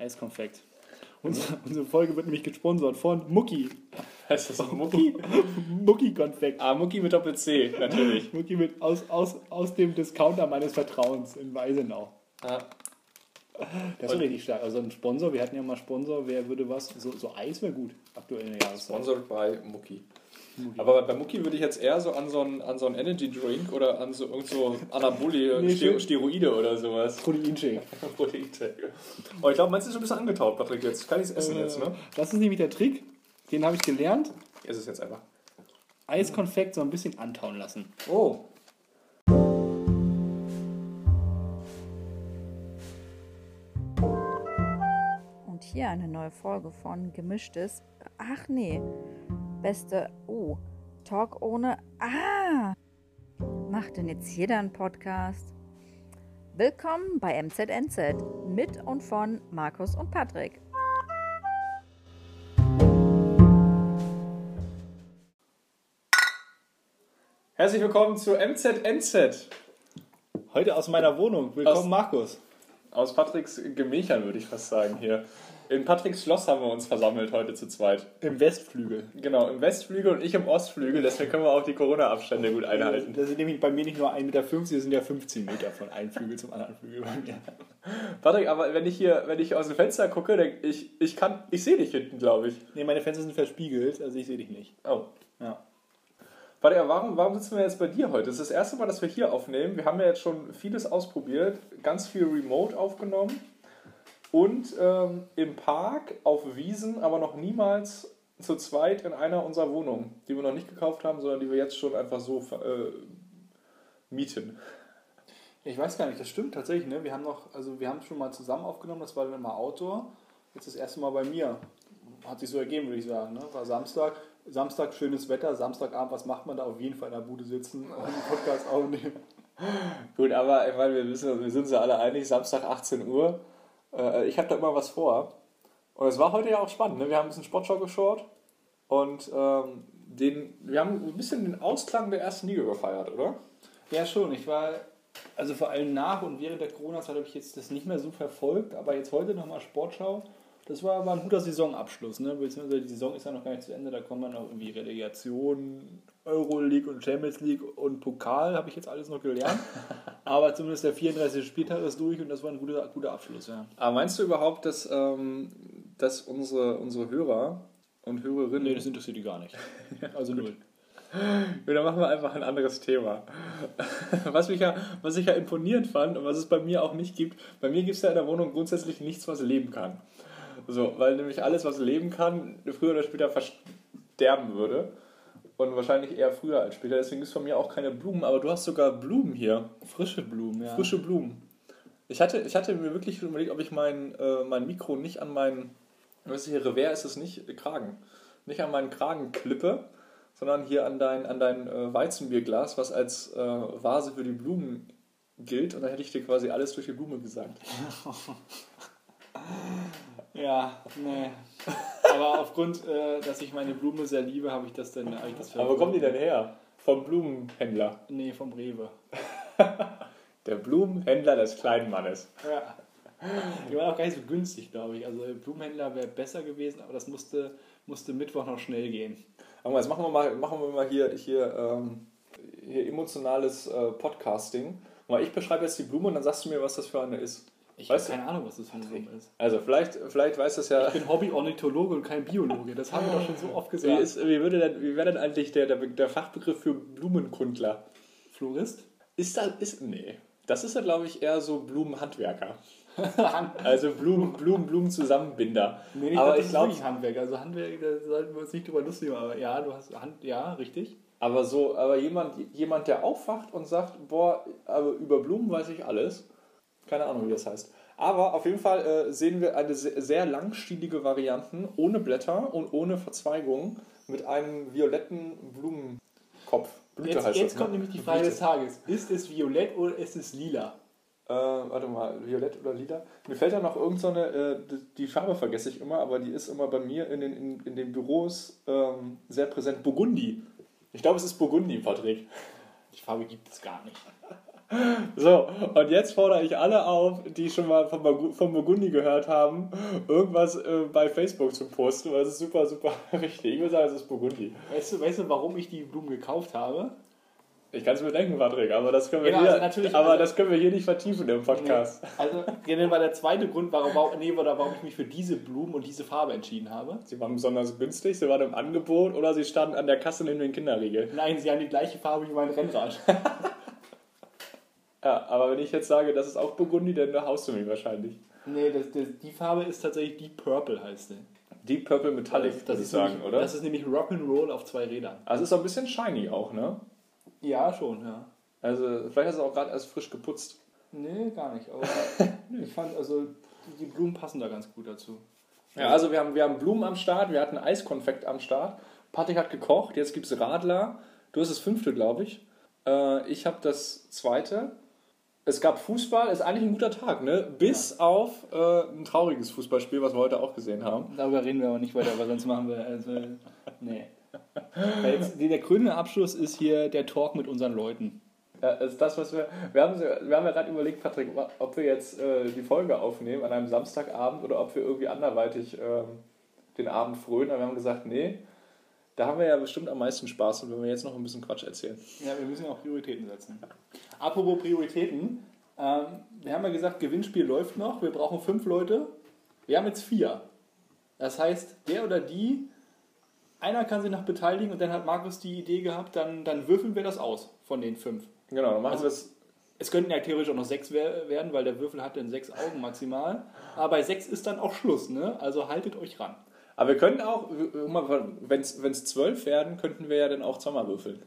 Eiskonfekt. Unsere, unsere Folge wird nämlich gesponsert von Mucki. Heißt das auch Mucki? Mucki-Konfekt. Ah, Mucki mit Doppel-C, natürlich. Mucki mit aus, aus, aus dem Discounter meines Vertrauens in Weisenau. Ah, Das ist richtig stark. Also ein Sponsor, wir hatten ja mal Sponsor, wer würde was? So, so Eis wäre gut, aktuell in der Jahreszeit. sponsored by Mucki. Aber bei Mucki würde ich jetzt eher so an so einen, an so einen Energy Drink oder an so irgend so Anaboli, Nee. Steroide oder sowas. Proteinshake. Proteinshake. Oh, ich glaube, meinst du ist schon ein bisschen angetaut, Patrick, jetzt. Kann ich es essen jetzt, ne? Äh, Das ist nämlich der Trick, den habe ich gelernt. Ist es jetzt einfach. Eiskonfekt so ein bisschen antauen lassen. Oh. Und hier eine neue Folge von Gemischtes. Ach nee, beste. Oh, Talk ohne. Ah! Macht denn jetzt jeder einen Podcast? Willkommen bei MZNZ mit und von Markus und Patrick. Herzlich willkommen zu MZNZ. Heute aus meiner Wohnung. Willkommen, Aus- Markus. Aus Patricks Gemächern, würde ich fast sagen, hier. In Patricks Schloss haben wir uns versammelt heute zu zweit. Im Westflügel. Genau, im Westflügel und ich im Ostflügel, deswegen können wir auch die Corona-Abstände gut einhalten. Das sind nämlich bei mir nicht nur 1,50 Meter, das sind ja 15 Meter von einem Flügel zum anderen Flügel bei mir. Patrick, aber wenn ich hier, wenn ich aus dem Fenster gucke, dann ich, ich kann, ich sehe dich hinten, glaube ich. Nee, meine Fenster sind verspiegelt, also ich sehe dich nicht. Oh. Ja. Patrick, aber warum, warum sitzen wir jetzt bei dir heute? Das ist das erste Mal, dass wir hier aufnehmen. Wir haben ja jetzt schon vieles ausprobiert, ganz viel Remote aufgenommen und ähm, im Park, auf Wiesen, aber noch niemals zu zweit in einer unserer Wohnungen, die wir noch nicht gekauft haben, sondern die wir jetzt schon einfach so äh, mieten. Ich weiß gar nicht, das stimmt tatsächlich, ne? Wir haben noch, also wir haben schon mal zusammen aufgenommen, das war dann immer Outdoor. Jetzt das erste Mal bei mir. Hat sich so ergeben, würde ich sagen. Ne? War Samstag, Samstag schönes Wetter, Samstagabend, was macht man da? Auf jeden Fall in der Bude sitzen und einen Podcast aufnehmen. Gut, aber ich meine, wir, wissen, wir sind uns ja alle einig, Samstag 18 Uhr. Äh, ich habe da immer was vor. Und es war heute ja auch spannend. Ne? Wir haben ein bisschen Sportschau geschaut und ähm, den, wir haben ein bisschen den Ausklang der ersten Liga gefeiert, oder? Ja, schon. Ich war, also vor allem nach und während der Corona-Zeit habe ich jetzt das nicht mehr so verfolgt, aber jetzt heute nochmal Sportschau. Das war, war ein guter Saisonabschluss, ne? Beziehungsweise die Saison ist ja noch gar nicht zu Ende, da kommen dann noch irgendwie Relegation, Euroleague und Champions League und Pokal, habe ich jetzt alles noch gelernt. aber zumindest der 34. Spieltag ist durch und das war ein guter, guter Abschluss, ja. Aber meinst du überhaupt, dass, ähm, dass unsere, unsere Hörer und Hörerinnen. Nee, das interessiert die gar nicht. Also null. Ja, dann machen wir einfach ein anderes Thema. Was, mich ja, was ich ja imponierend fand und was es bei mir auch nicht gibt, bei mir gibt es ja in der Wohnung grundsätzlich nichts, was leben kann. So, weil nämlich alles, was leben kann, früher oder später versterben würde. Und wahrscheinlich eher früher als später. Deswegen es von mir auch keine Blumen. Aber du hast sogar Blumen hier. Frische Blumen, ja. Frische Blumen. Ich hatte, ich hatte mir wirklich überlegt, ob ich mein, äh, mein Mikro nicht an meinen, was ist hier, Revers ist es nicht, äh, Kragen, nicht an meinen Kragen klippe, sondern hier an dein, an dein äh, Weizenbierglas, was als äh, Vase für die Blumen gilt. Und dann hätte ich dir quasi alles durch die Blume gesagt. Ja, nee. Aber aufgrund, äh, dass ich meine Blume sehr liebe, habe ich das dann. Hab ich das Aber wo kommen die denn her? Vom Blumenhändler. Nee, vom Rewe. Der Blumenhändler des kleinen Mannes. Ja. Die waren auch gar nicht so günstig, glaube ich. Also Blumenhändler wäre besser gewesen, aber das musste, musste Mittwoch noch schnell gehen. Aber jetzt machen wir mal, machen wir mal hier, hier, ähm, hier emotionales äh, Podcasting. Mal, ich beschreibe jetzt die Blume und dann sagst du mir, was das für eine ist. Ich habe keine Ahnung, was das für eine Blume ist. Also vielleicht, vielleicht weiß das ja. Ich bin Hobby-Ornithologe und kein Biologe. Das haben wir doch schon so oft Wie, gesagt. ist, wie, würde denn, wie wäre denn eigentlich der, der, der Fachbegriff für Blumenkundler? Florist? Ist das, ist, nee. Das ist ja, glaube ich, eher so Blumenhandwerker. Also Blumen, Blumen, Blumenzusammenbinder. Nee, ich aber glaub, das ich glaube, wirklich Handwerk. Also Handwerk, da sollten wir uns nicht drüber lustig machen. Aber ja, du hast Hand, ja, richtig. aber so, aber jemand, jemand, der aufwacht und sagt, boah, aber über Blumen weiß ich alles. Keine Ahnung, wie das heißt. Aber auf jeden Fall äh, sehen wir eine sehr, langstielige Varianten ohne Blätter und ohne Verzweigung mit einem violetten Blumenkopf. Blüte Jetzt, heißt jetzt das, kommt ne? nämlich die Frage Blüte. des Tages. Ist es violett oder ist es lila? Äh, warte mal, Violett oder Lila? Mir fällt da noch irgend so eine, äh, die- die Farbe vergesse ich immer, aber die ist immer bei mir in den, in, in den Büros ähm, sehr präsent. Burgundi. Ich glaube, es ist Burgundi, Patrick. Die Farbe gibt es gar nicht. So, und jetzt fordere ich alle auf, die schon mal von, Burgu- von Burgundi gehört haben, irgendwas äh, bei Facebook zu posten, weil es ist super, super richtig. Ich würde sagen, es ist Burgundi. Weißt du, weißt du, warum ich die Blumen gekauft habe? Ich kann es mir denken, Patrick, aber das können wir, Genau, hier, also natürlich- aber also- das können wir hier nicht vertiefen im Podcast. Also, genau war der zweite Grund, warum, warum, nee, oder warum ich mich für diese Blumen und diese Farbe entschieden habe. Sie waren besonders günstig, sie waren im Angebot oder sie standen an der Kasse neben den Kinderriegel. Nein, sie haben die gleiche Farbe wie mein Rennrad. Ja, aber wenn ich jetzt sage, das ist auch Burgundi, dann haust du mich wahrscheinlich. nee, das, das, die Farbe ist tatsächlich Deep Purple, heißt sie. Deep Purple Metallic, das, würde ich ist sagen, nämlich, oder? Das ist nämlich Rock'n'Roll auf zwei Rädern. also es ist auch ein bisschen shiny auch, ne? Ja, schon, ja. Also vielleicht hast du auch gerade erst frisch geputzt. Nee, gar nicht. Aber ich fand, also die Blumen passen da ganz gut dazu. Ja, also wir haben, wir haben Blumen am Start, wir hatten Eiskonfekt am Start. Patrick hat gekocht, jetzt gibt es Radler. Du hast das fünfte, glaube ich. Äh, ich habe das zweite. Es gab Fußball, ist eigentlich ein guter Tag, ne? Bis auf äh, ein trauriges Fußballspiel, was wir heute auch gesehen haben. Darüber reden wir aber nicht weiter, weil sonst machen wir. Also, nee. Jetzt, der grüne Abschluss ist hier der Talk mit unseren Leuten. Ja, das ist das, was wir. Wir haben, wir haben ja gerade überlegt, Patrick, ob wir jetzt äh, die Folge aufnehmen an einem Samstagabend oder ob wir irgendwie anderweitig ähm, den Abend frönen. Aber wir haben gesagt, nee, da haben wir ja bestimmt am meisten Spaß und wenn wir jetzt noch ein bisschen Quatsch erzählen. Ja, wir müssen ja auch Prioritäten setzen. Apropos Prioritäten, ähm, wir haben ja gesagt, Gewinnspiel läuft noch. Wir brauchen fünf Leute. Wir haben jetzt vier. Das heißt, der oder die, einer kann sich noch beteiligen und dann hat Markus die Idee gehabt, dann, dann würfeln wir das aus von den fünf. Genau, dann machen Also- wir es. Es könnten ja theoretisch auch noch sechs wer- werden, weil der Würfel hat dann sechs Augen maximal. Aber bei sechs ist dann auch Schluss, ne? Also haltet euch ran. Aber wir könnten auch, wenn es zwölf werden, könnten wir ja dann auch zweimal würfeln.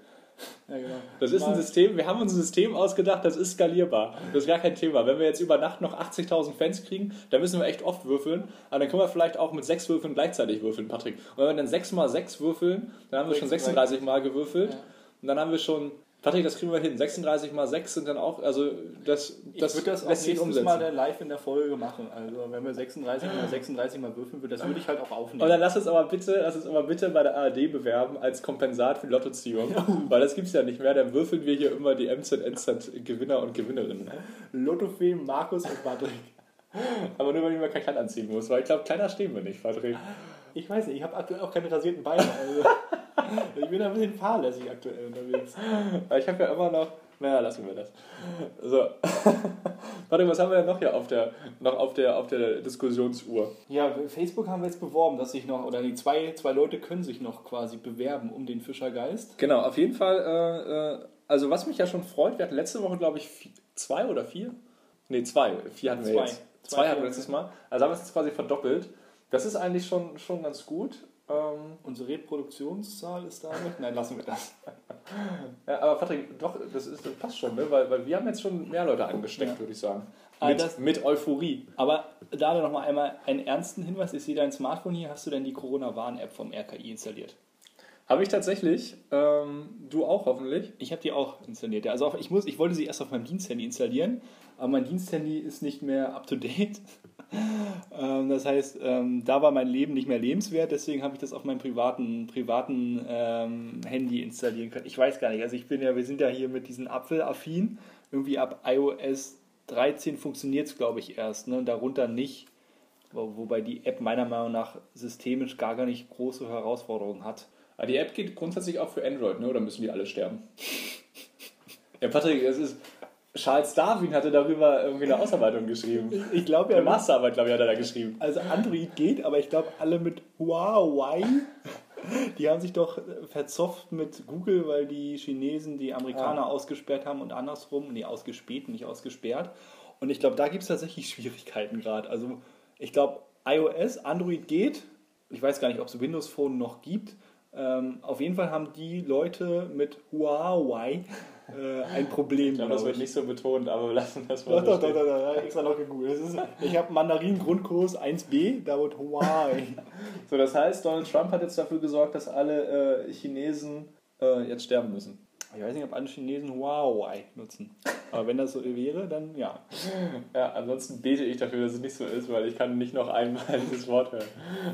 Ja, genau. Das ist ein System, wir haben uns ein System ausgedacht, das ist skalierbar. Das ist gar kein Thema. Wenn wir jetzt über Nacht noch 80.000 Fans kriegen, dann müssen wir echt oft würfeln. Aber dann können wir vielleicht auch mit sechs Würfeln gleichzeitig würfeln, Patrick. Und wenn wir dann sechs mal sechs würfeln, dann haben wir schon 36 Mal gewürfelt. Und dann haben wir schon, Patrick, das kriegen wir hin. 36 mal 6 sind dann auch, also das, Das das, ich das auch lässt sich nächstes umsetzen. Mal dann live in der Folge machen. Also wenn wir 36 mal 36 mal würfeln würden, das würde ich halt auch Und aufnehmen. dann lass uns aber bitte, lass uns aber bitte bei der ARD bewerben als Kompensat für die Lottoziehung. Weil das gibt es ja nicht mehr. Dann würfeln wir hier immer die MZNZ-Gewinner und Gewinnerinnen. Lottofee, Markus und Patrick. Aber nur, wenn ich mal kein Kleid anziehen muss. Weil ich glaube, kleiner stehen wir nicht, Patrick. Ich weiß nicht, ich habe aktuell auch keine rasierten Beine. Also ich bin ein bisschen fahrlässig aktuell unterwegs. Aber ich habe ja immer noch. Naja, lassen wir das. So. Warte, was haben wir denn noch hier auf der, noch auf der, auf der Diskussionsuhr? Ja, Facebook haben wir jetzt beworben, dass sich noch, oder die zwei, zwei Leute können sich noch quasi bewerben um den Fischergeist. Genau, auf jeden Fall. Äh, äh, also, was mich ja schon freut, wir hatten letzte Woche, glaube ich, vi- zwei oder vier? Ne, zwei. Vier hatten wir Zwei. jetzt. Zwei, Zwei hatten vier. wir letztes Mal. Also haben wir es jetzt quasi verdoppelt. Das ist eigentlich schon, schon ganz gut. Ähm, Unsere Reproduktionszahl ist damit. Nein, lassen wir das. ja, aber Patrick, doch, das, ist, das passt schon, ne? weil, weil wir haben jetzt schon mehr Leute angesteckt, Ja. würde ich sagen. Aber Mit, das- mit Euphorie. Aber da noch mal einmal einen ernsten Hinweis. Ich sehe dein Smartphone hier. Hast du denn die Corona-Warn-App vom RKI installiert? Habe ich tatsächlich. Ähm, du auch hoffentlich. Ich habe die auch installiert. Ja. Also ich, muss, ich wollte sie erst auf meinem Diensthandy installieren, aber mein Diensthandy ist nicht mehr up to date. ähm, das heißt, ähm, da war mein Leben nicht mehr lebenswert, deswegen habe ich das auf meinem privaten, privaten ähm, Handy installieren können. Ich weiß gar nicht. Also ich bin ja, wir sind ja hier mit diesen Apfel-affin. Irgendwie ab iOS 13 funktioniert es, glaube ich, erst. Ne? Darunter nicht. Wo, wobei die App meiner Meinung nach systemisch gar, gar nicht große Herausforderungen hat. Aber die App geht grundsätzlich auch für Android, ne? oder müssen die alle sterben? ja, Patrick, es ist. Charles Darwin hatte darüber irgendwie eine Ausarbeitung geschrieben. Ich glaube Eine Masterarbeit, glaube ich, hat er da geschrieben. Also Android geht, aber ich glaube alle mit Huawei, die haben sich doch verzopft mit Google, weil die Chinesen die Amerikaner ausgesperrt haben und andersrum, nee, ausgespäht, nicht ausgesperrt. Und ich glaube, da gibt es tatsächlich Schwierigkeiten gerade. Also ich glaube, iOS, Android geht. Ich weiß gar nicht, ob es Windows Phone noch gibt. Ähm, auf jeden Fall haben die Leute mit Huawei äh, ein Problem. Ich glaube, das wird ich. nicht so betont, aber wir lassen das mal Doch, so doch, doch, doch, doch, extra noch gegoogelt. Ist, ich habe Mandarin-Grundkurs 1b, da wird Hawaii. So, das heißt, Donald Trump hat jetzt dafür gesorgt, dass alle äh, Chinesen äh, jetzt sterben müssen. Ich weiß nicht, ob alle Chinesen Huawei nutzen. Aber wenn das so wäre, dann ja. Ja, ansonsten bete ich dafür, dass es nicht so ist, weil ich kann nicht noch einmal dieses Wort hören.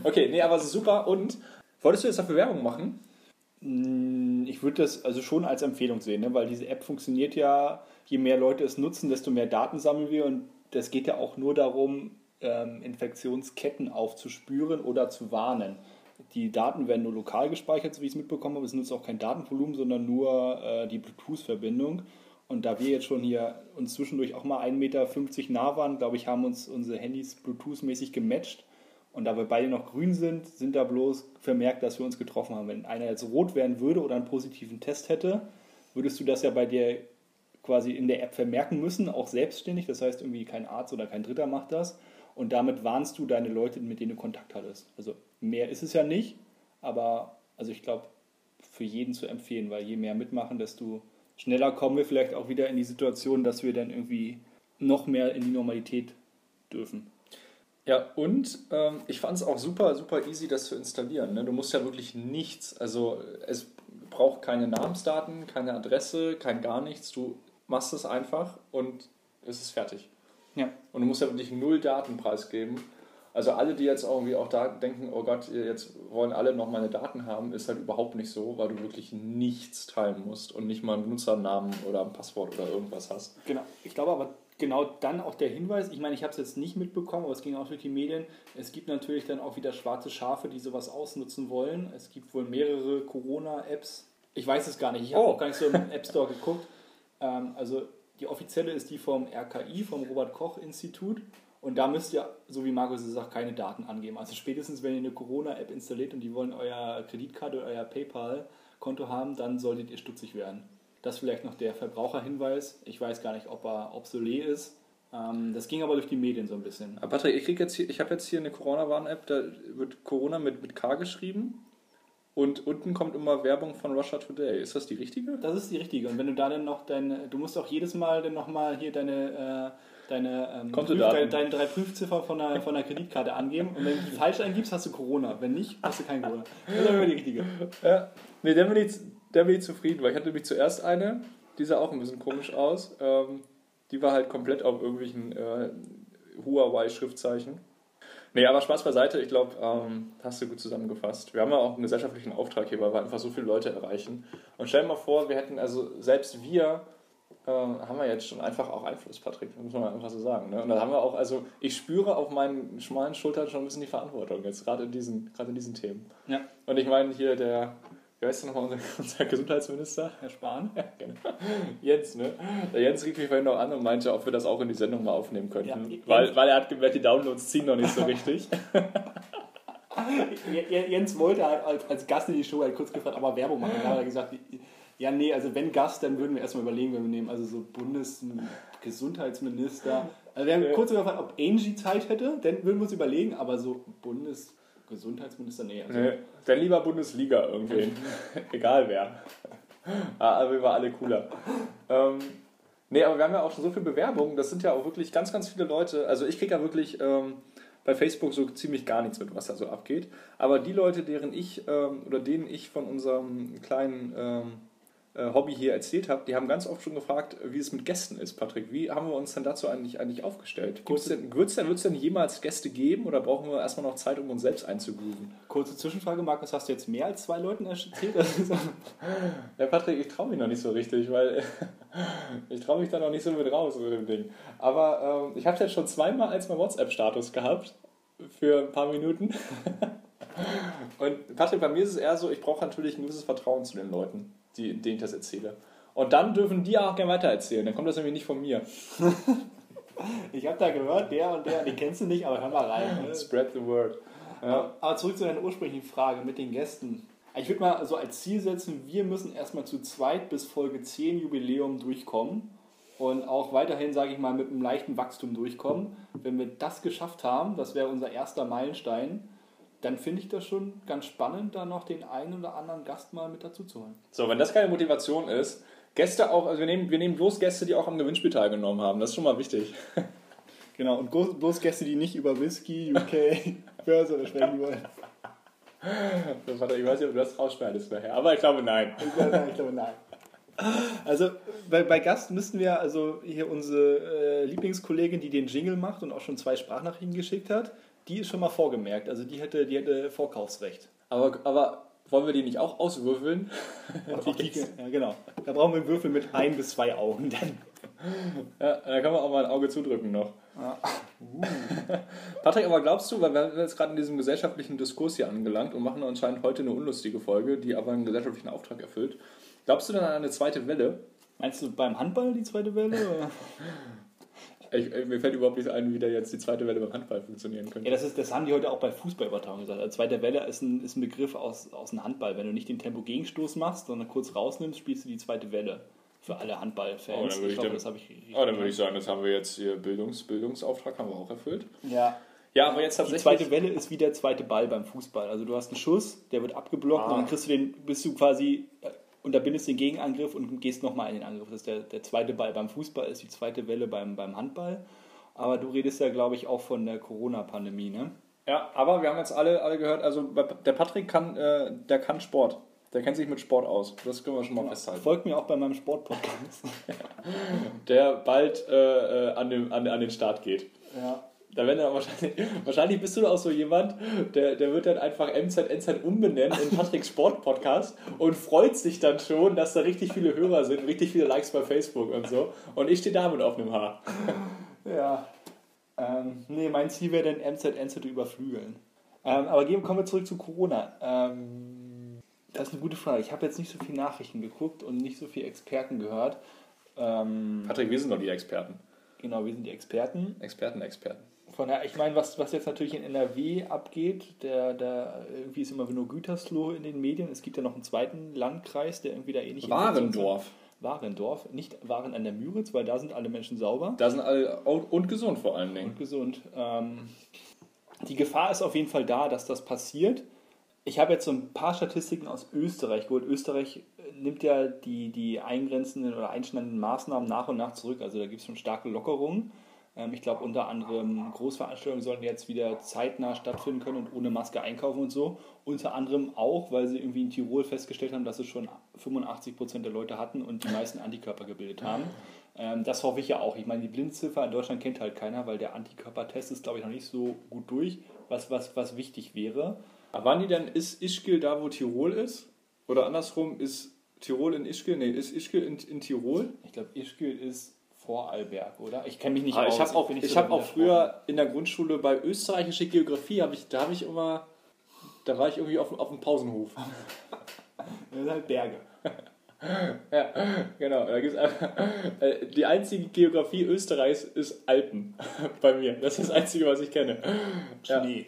Okay, nee, aber es ist super. Und wolltest du jetzt dafür Werbung machen? Mm, Ich würde das also schon als Empfehlung sehen, ne? weil diese App funktioniert ja, je mehr Leute es nutzen, desto mehr Daten sammeln wir und das geht ja auch nur darum, ähm, Infektionsketten aufzuspüren oder zu warnen. Die Daten werden nur lokal gespeichert, so wie ich es mitbekommen habe. Es nutzt auch kein Datenvolumen, sondern nur äh, die Bluetooth-Verbindung. Und da wir jetzt schon hier uns zwischendurch auch mal 1,50 Meter nah waren, glaube ich, haben uns unsere Handys Bluetooth-mäßig gematcht. Und da wir beide noch grün sind, sind da bloß vermerkt, dass wir uns getroffen haben. Wenn einer jetzt rot werden würde oder einen positiven Test hätte, würdest du das ja bei dir quasi in der App vermerken müssen, auch selbstständig. Das heißt, irgendwie kein Arzt oder kein Dritter macht das. Und damit warnst du deine Leute, mit denen du Kontakt hattest. Also mehr ist es ja nicht, aber also ich glaube, für jeden zu empfehlen, weil je mehr mitmachen, desto schneller kommen wir vielleicht auch wieder in die Situation, dass wir dann irgendwie noch mehr in die Normalität dürfen. Ja, und ähm, ich fand es auch super, super easy, das zu installieren. Ne? Du musst ja wirklich nichts, also es braucht keine Namensdaten, keine Adresse, kein gar nichts. Du machst es einfach und es ist fertig. Ja. Und du musst ja wirklich null Daten preisgeben. Also alle, die jetzt irgendwie auch da denken, oh Gott, jetzt wollen alle noch meine Daten haben, ist halt überhaupt nicht so, weil du wirklich nichts teilen musst und nicht mal einen Benutzernamen oder ein Passwort oder irgendwas hast. Genau. Ich glaube aber genau dann auch der Hinweis, ich meine, ich habe es jetzt nicht mitbekommen, aber es ging auch durch die Medien. Es gibt natürlich dann auch wieder schwarze Schafe, die sowas ausnutzen wollen. Es gibt wohl mehrere Corona-Apps. Ich weiß es gar nicht. Ich habe Oh. auch gar nicht so im App Store geguckt. Ähm, also die offizielle ist die vom RKI, vom Robert Koch Institut. Und da müsst ihr, so wie Markus es sagt, keine Daten angeben. Also spätestens, wenn ihr eine Corona-App installiert und die wollen euer Kreditkarte oder euer PayPal-Konto haben, dann solltet ihr stutzig werden. Das vielleicht noch der Verbraucherhinweis. Ich weiß gar nicht, ob er obsolet ist. Ähm, das ging aber durch die Medien so ein bisschen. Aber Patrick, ich, krieg jetzt hier, ich habe jetzt hier eine Corona-Warn-App, da wird Corona mit, mit K geschrieben und unten kommt immer Werbung von Russia Today. Ist das die richtige? Das ist die richtige. Und wenn du da dann noch deine, du musst auch jedes Mal dann nochmal hier deine, äh, deine, ähm, Kontodaten. deine, deine drei Prüfziffern von der, von der Kreditkarte angeben. Und wenn du die falsch eingibst, hast du Corona. Wenn nicht, hast du kein Corona. Das ist aber die richtige. Ja. Nee, der bin, ich, der bin ich zufrieden, weil ich hatte nämlich zuerst eine, die sah auch ein bisschen komisch aus. Ähm, die war halt komplett auf irgendwelchen äh, Huawei-Schriftzeichen. Nee, aber Spaß beiseite, ich glaube, ähm, hast du gut zusammengefasst. Wir haben ja auch einen gesellschaftlichen Auftrag hier, weil wir einfach so viele Leute erreichen. Und stell dir mal vor, wir hätten, also selbst wir äh, haben wir jetzt schon einfach auch Einfluss, Patrick, das muss man einfach so sagen. Ne? Und da haben wir auch, also ich spüre auf meinen schmalen Schultern schon ein bisschen die Verantwortung jetzt, gerade in diesen, gerade in diesen Themen. Ja, Und ich meine hier der, wie heißt der nochmal, unser, unser Gesundheitsminister? Herr Spahn. Ja, genau. Jens, ne? Der Jens rief mich vorhin noch an und meinte, ob wir das auch in die Sendung mal aufnehmen könnten. Ja, weil, weil er hat gemerkt, die Downloads ziehen noch nicht so richtig. Jens wollte halt als, als Gast in die Show halt kurz gefragt, aber Werbung machen. Da hat er gesagt, ja, nee, also wenn Gast, dann würden wir erstmal überlegen, wenn wir nehmen. Also so Bundesgesundheitsminister. Also wir haben kurz überfragt, ob Angie Zeit hätte, dann würden wir uns überlegen, aber so Bundesgesundheitsminister, nee. Also, nee, dann lieber Bundesliga irgendwen. Egal wer. Ah, Aber wir waren alle cooler. Ähm, nee, aber wir haben ja auch schon so viel Bewerbung. Das sind ja auch wirklich ganz, ganz viele Leute. Also ich kriege ja wirklich ähm, bei Facebook so ziemlich gar nichts mit, was da so abgeht. Aber die Leute, deren ich ähm, oder denen ich von unserem kleinen ähm, äh, Hobby hier erzählt habe, die haben ganz oft schon gefragt, wie es mit Gästen ist, Patrick. Wie haben wir uns denn dazu eigentlich, eigentlich aufgestellt? Wird es denn, wird's denn, jemals Gäste geben oder brauchen wir erstmal noch Zeit, um uns selbst einzugrooven? Kurze Zwischenfrage, Markus, hast du jetzt mehr als zwei Leuten erzählt? Ja, Patrick, ich traue mich noch nicht so richtig, weil ich traue mich da noch nicht so mit raus mit dem Ding. Aber ähm, ich habe es jetzt schon zweimal als mein WhatsApp-Status gehabt für ein paar Minuten. Und Patrick, bei mir ist es eher so, ich brauche natürlich ein gewisses Vertrauen zu den Leuten, die, denen ich das erzähle. Und dann dürfen die auch gerne weitererzählen. Dann kommt das nämlich nicht von mir. ich habe da gehört, der und der, die kennst du nicht, aber hör mal rein. Ne? Spread the word. Ja. Aber zurück zu deiner ursprünglichen Frage mit den Gästen. Ich würde mal so als Ziel setzen, wir müssen erstmal zu zweit bis Folge 10 Jubiläum durchkommen und auch weiterhin, sage ich mal, mit einem leichten Wachstum durchkommen. Wenn wir das geschafft haben, das wäre unser erster Meilenstein, dann finde ich das schon ganz spannend, da noch den einen oder anderen Gast mal mit dazu zu holen. So, wenn das keine Motivation ist, Gäste auch, also wir nehmen, wir nehmen bloß Gäste, die auch am Gewinnspiel teilgenommen haben. Das ist schon mal wichtig. Genau, und bloß Gäste, die nicht über Whisky, UK, Börse oder sprechen wollen. Das ich weiß nicht, ob du das rausschneidest nachher, aber ich glaube nein. Ich glaube, nein, ich glaube, nein. Also bei, bei Gast müssten wir also hier unsere äh, Lieblingskollegin, die den Jingle macht und auch schon zwei Sprachnachrichten geschickt hat, die ist schon mal vorgemerkt. Also die hätte, die hätte Vorkaufsrecht. Aber, aber wollen wir die nicht auch auswürfeln? Ja, genau. Da brauchen wir einen Würfel mit ein bis zwei Augen dann. Ja, da kann man auch mal ein Auge zudrücken noch. Patrick, aber glaubst du, weil wir sind jetzt gerade in diesem gesellschaftlichen Diskurs hier angelangt und machen anscheinend heute eine unlustige Folge, die aber einen gesellschaftlichen Auftrag erfüllt. Glaubst du dann an eine zweite Welle? Meinst du beim Handball die zweite Welle? Ich, äh, mir fällt überhaupt nicht ein, wie da jetzt die zweite Welle beim Handball funktionieren könnte. Ja, das, ist, das haben die heute auch bei Fußballübertragungen gesagt. Also zweite Welle ist ein, ist ein Begriff aus, aus dem Handball. Wenn du nicht den Tempo-Gegenstoß machst, sondern kurz rausnimmst, spielst du die zweite Welle. Für alle Handballfans. Oh, dann würde ich glaube, dann- das habe ich richtig Oh, dann würde ich sagen, das haben wir jetzt hier Bildungs, Bildungsauftrag haben wir auch erfüllt. Ja. Ja, aber jetzt Die tatsächlich. zweite Welle ist wie der zweite Ball beim Fußball. Also du hast einen Schuss, der wird abgeblockt Ah. und dann kriegst du den, bist du quasi, äh, unterbindest den Gegenangriff und gehst nochmal in den Angriff. Das ist der, der zweite Ball beim Fußball, ist die zweite Welle beim, beim Handball. Aber du redest ja, glaube ich, auch von der Corona-Pandemie, ne? Ja, aber wir haben jetzt alle, alle gehört, also der Patrick kann, äh, der kann Sport. Der kennt sich mit Sport aus. Das können wir schon mal festhalten. Folgt mir auch bei meinem Sportpodcast. Der bald äh, äh, an, dem, an, an den Start geht. ja. Da werden dann wahrscheinlich, wahrscheinlich bist du auch so jemand, der, der wird dann einfach MZNZ umbenennen in Patricks Sport-Podcast und freut sich dann schon, dass da richtig viele Hörer sind, richtig viele Likes bei Facebook und so. Und ich stehe damit auf einem Haar. Ja. Ähm, nee, mein Ziel wäre dann MZN zu überflügeln. Ähm, aber gehen, kommen wir zurück zu Corona. Ähm, das ist eine gute Frage. Ich habe jetzt nicht so viele Nachrichten geguckt und nicht so viele Experten gehört. Ähm, Patrick, wir sind doch die Experten. genau, wir sind die Experten. Experten, Experten. Von daher, ich meine, was, was jetzt natürlich in NRW abgeht, der, der irgendwie ist immer nur Gütersloh in den Medien. Es gibt ja noch einen zweiten Landkreis, der irgendwie da ähnlich Warendorf. Warendorf, nicht Waren an der Müritz, weil da sind alle Menschen sauber. Da sind alle und gesund vor allen Dingen. und gesund. Ähm, die Gefahr ist auf jeden Fall da, dass das passiert. Ich habe jetzt so ein paar Statistiken aus Österreich geholt. Österreich äh, nimmt ja die, die eingrenzenden oder einschneidenden Maßnahmen nach und nach zurück. Also da gibt es schon starke Lockerungen. Ähm, ich glaube, unter anderem Großveranstaltungen sollen jetzt wieder zeitnah stattfinden können und ohne Maske einkaufen und so. Unter anderem auch, weil sie irgendwie in Tirol festgestellt haben, dass es schon 85 Prozent der Leute hatten und die meisten Antikörper gebildet haben. Ähm, das hoffe ich ja auch. Ich meine, die Blindziffer in Deutschland kennt halt keiner, weil der Antikörpertest ist, glaube ich, noch nicht so gut durch, was, was, was wichtig wäre. Aber waren die denn, ist Ischgl da, wo Tirol ist? Oder andersrum, ist Tirol in Ischgl? Nee, ist Ischgl in, in Tirol? Ich glaube, Ischgl ist Vorarlberg, oder? Ich kenne mich nicht Ah, aus. ich habe auch, nicht ich so hab auch früher in der Grundschule bei österreichische Geografie, hab ich, da habe ich immer, da war ich irgendwie auf, dem- auf dem Pausenhof. Das sind halt Berge. Ja, genau. Da gibt's einfach, äh, die einzige Geografie Österreichs ist Alpen bei mir. Das ist das Einzige, was ich kenne. Ja. Schnee.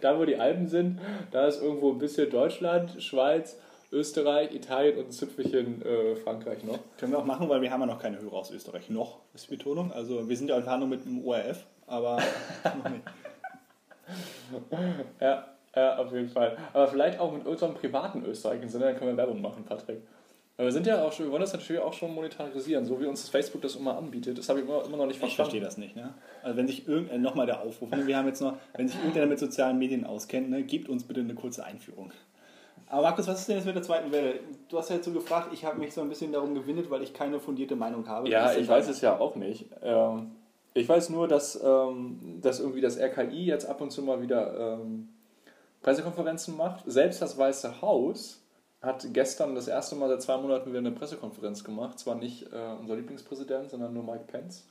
Da, wo die Alpen sind, da ist irgendwo ein bisschen Deutschland, Schweiz, Österreich, Italien und ein Zipfelchen äh, Frankreich noch. Können wir auch machen, weil wir haben ja noch keine Hörer aus Österreich. Noch, ist die Betonung. Also wir sind ja in Verhandlung mit dem ORF, aber noch nicht. Ja, ja, auf jeden Fall. Aber vielleicht auch mit unserem privaten Österreich, im Sinne, dann können wir Werbung machen, Patrick. Aber wir sind ja auch schon, wir wollen das natürlich auch schon monetarisieren, so wie uns das Facebook das immer anbietet. Das habe ich immer, immer noch nicht Ich verstanden. verstehe das nicht. Ne? Also wenn sich irgendein, nochmal der Aufruf, ne? wir haben jetzt noch, wenn sich irgendeiner mit sozialen Medien auskennt, ne? gebt uns bitte eine kurze Einführung. Aber Markus, was ist denn jetzt mit der zweiten Welle? Du hast ja jetzt so gefragt, ich habe mich so ein bisschen darum gewindet, weil ich keine fundierte Meinung habe. Ja, ich weiß es ja auch nicht. Ähm, ich weiß nur, dass, ähm, dass irgendwie das RKI jetzt ab und zu mal wieder ähm, Pressekonferenzen macht. Selbst das Weiße Haus hat gestern das erste Mal seit zwei Monaten wieder eine Pressekonferenz gemacht. Zwar nicht äh, unser Lieblingspräsident, sondern nur Mike Pence.